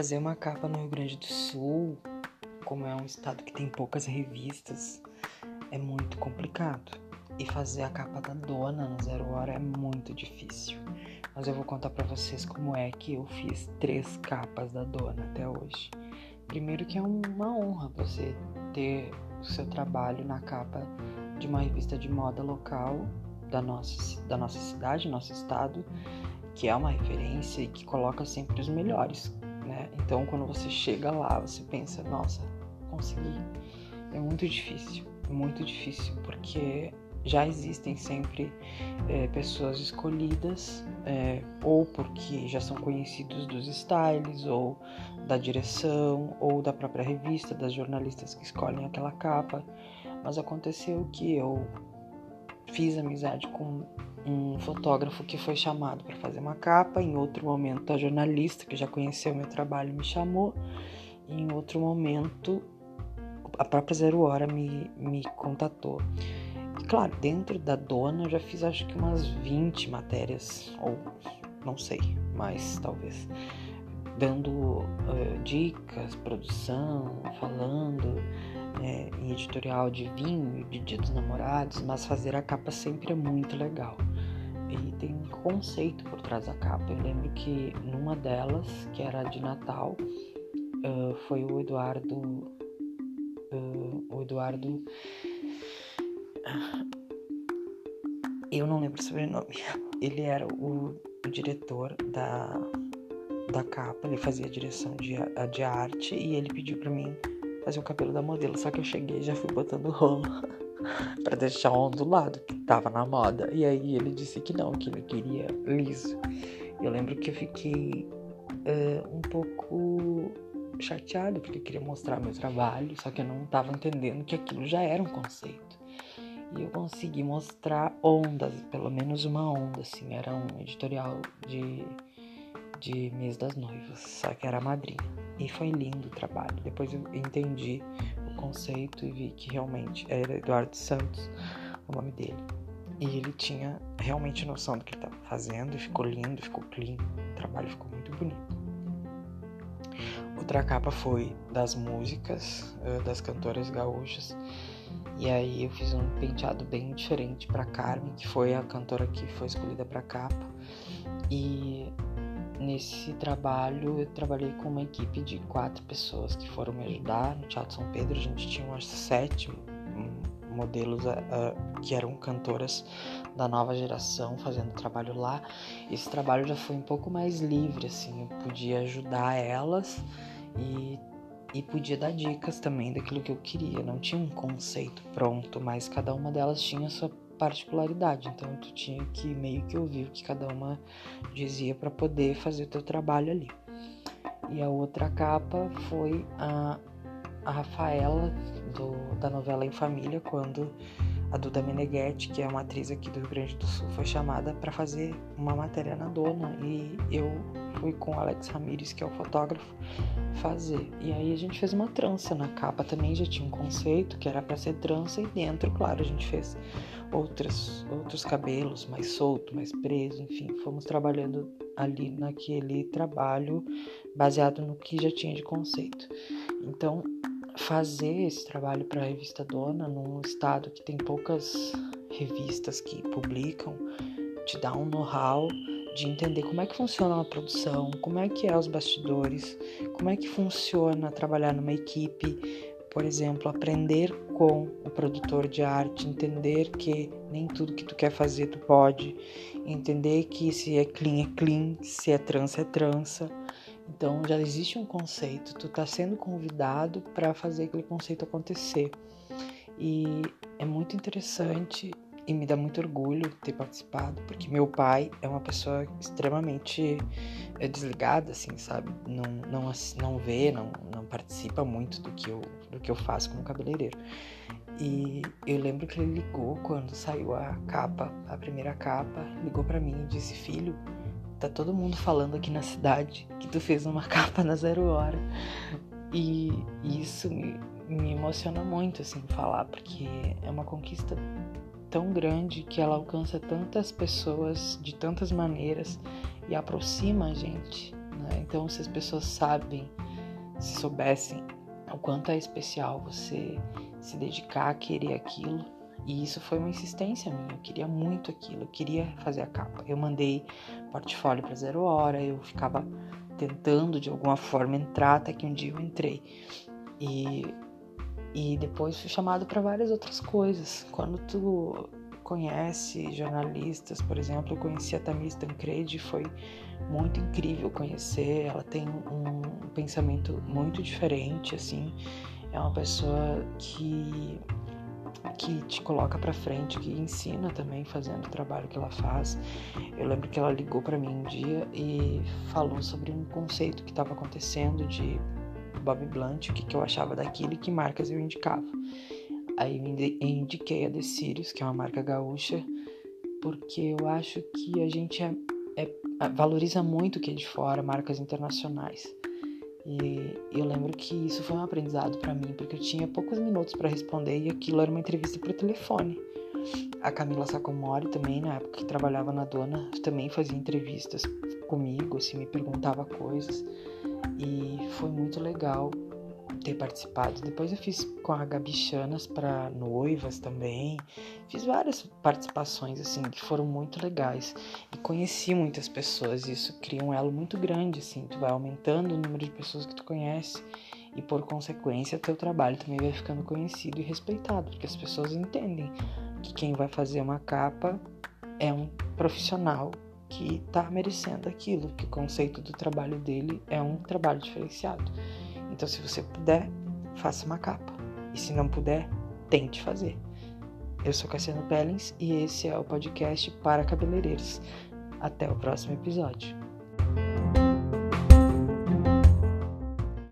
Fazer uma capa no Rio Grande do Sul, como é um estado que tem poucas revistas, é muito complicado. E fazer a capa da dona no Zero Hora é muito difícil. Mas eu vou contar para vocês como é que eu fiz três capas da dona até hoje. Primeiro que é uma honra você ter o seu trabalho na capa de uma revista de moda local da nossa, da nossa cidade, nosso estado, que é uma referência e que coloca sempre os melhores né? Então, quando você chega lá, você pensa, nossa, consegui. É muito difícil, muito difícil, porque já existem sempre é, pessoas escolhidas, é, ou porque já são conhecidos dos styles, ou da direção, ou da própria revista, das jornalistas que escolhem aquela capa. Mas aconteceu que eu fiz amizade com um fotógrafo que foi chamado para fazer uma capa, em outro momento a jornalista que já conheceu meu trabalho me chamou, em outro momento a própria Zero Hora me, me contatou. E, claro, dentro da dona eu já fiz acho que umas 20 matérias, ou não sei, mais talvez, dando uh, dicas, produção, falando é, em editorial de vinho, de Dia dos Namorados, mas fazer a capa sempre é muito legal. E tem um conceito por trás da capa. Eu lembro que numa delas, que era de Natal, uh, foi o Eduardo. Uh, o Eduardo. eu não lembro o sobrenome. Ele era o, o diretor da, da capa, ele fazia a direção de, de arte e ele pediu para mim fazer o cabelo da modelo. Só que eu cheguei e já fui botando rolo para deixar ondulado, que tava na moda. E aí ele disse que não, que ele queria liso. Eu lembro que eu fiquei uh, um pouco chateado porque eu queria mostrar meu trabalho, só que eu não tava entendendo que aquilo já era um conceito. E eu consegui mostrar ondas, pelo menos uma onda, assim, era um editorial de, de mês das noivas, só que era madrinha. E foi lindo o trabalho. Depois eu entendi conceito e vi que realmente era Eduardo Santos o nome dele. E ele tinha realmente noção do que ele estava fazendo, ficou lindo, ficou clean, o trabalho ficou muito bonito. Outra capa foi das músicas uh, das cantoras gaúchas. E aí eu fiz um penteado bem diferente para Carmen, que foi a cantora que foi escolhida para capa. E Nesse trabalho, eu trabalhei com uma equipe de quatro pessoas que foram me ajudar no Teatro São Pedro. A gente tinha umas sete modelos uh, que eram cantoras da nova geração fazendo trabalho lá. Esse trabalho já foi um pouco mais livre, assim, eu podia ajudar elas e, e podia dar dicas também daquilo que eu queria. Não tinha um conceito pronto, mas cada uma delas tinha sua particularidade. Então tu tinha que meio que ouvir o que cada uma dizia para poder fazer o teu trabalho ali. E a outra capa foi a, a Rafaela do, da novela Em Família, quando a Duda Meneghetti, que é uma atriz aqui do Rio Grande do Sul, foi chamada para fazer uma matéria na dona e eu fui com o Alex Ramires, que é o fotógrafo, fazer. E aí a gente fez uma trança na capa também, já tinha um conceito que era para ser trança e dentro, claro, a gente fez outros, outros cabelos mais solto, mais preso, enfim, fomos trabalhando ali naquele trabalho baseado no que já tinha de conceito. Então, fazer esse trabalho para a revista Dona num estado que tem poucas revistas que publicam te dá um know-how de entender como é que funciona uma produção, como é que é os bastidores, como é que funciona trabalhar numa equipe, por exemplo, aprender com o produtor de arte, entender que nem tudo que tu quer fazer tu pode, entender que se é clean é clean, se é trança é trança. Então já existe um conceito, tu está sendo convidado para fazer aquele conceito acontecer. E é muito interessante e me dá muito orgulho ter participado, porque meu pai é uma pessoa extremamente é, desligada, assim, sabe? Não, não, não vê, não, não participa muito do que, eu, do que eu faço como cabeleireiro. E eu lembro que ele ligou quando saiu a capa, a primeira capa, ligou para mim e disse: Filho, tá todo mundo falando aqui na cidade que tu fez uma capa na zero hora. E isso me, me emociona muito, assim, falar, porque é uma conquista tão grande que ela alcança tantas pessoas de tantas maneiras e aproxima a gente, né? Então, se as pessoas sabem, se soubessem o quanto é especial você se dedicar a querer aquilo, e isso foi uma insistência minha, eu queria muito aquilo, eu queria fazer a capa. Eu mandei portfólio para Zero Hora, eu ficava tentando de alguma forma entrar, até que um dia eu entrei. E, e depois fui chamado para várias outras coisas. Quando tu conhece jornalistas, por exemplo, eu conheci a Tamires Tancredi, foi muito incrível conhecer, ela tem um pensamento muito diferente, assim, é uma pessoa que que te coloca para frente, que ensina também fazendo o trabalho que ela faz. Eu lembro que ela ligou para mim um dia e falou sobre um conceito que estava acontecendo de Bob Blunt, o que, que eu achava daquilo e que marcas eu indicava. Aí eu indiquei a The Sirius, que é uma marca gaúcha, porque eu acho que a gente é, é, valoriza muito o que é de fora, marcas internacionais. E eu lembro que isso foi um aprendizado para mim, porque eu tinha poucos minutos para responder e aquilo era uma entrevista por telefone. A Camila Sacomori também, na época que trabalhava na dona, também fazia entrevistas comigo, assim, me perguntava coisas. E foi muito legal ter participado. Depois eu fiz com a Gabi Chanas para noivas também. Fiz várias participações assim que foram muito legais e conheci muitas pessoas. Isso cria um elo muito grande assim. Tu vai aumentando o número de pessoas que tu conhece e por consequência teu trabalho também vai ficando conhecido e respeitado, porque as pessoas entendem que quem vai fazer uma capa é um profissional que está merecendo aquilo, que o conceito do trabalho dele é um trabalho diferenciado. Então, se você puder, faça uma capa. E se não puder, tente fazer. Eu sou Cassiano Pellens e esse é o podcast para cabeleireiros. Até o próximo episódio.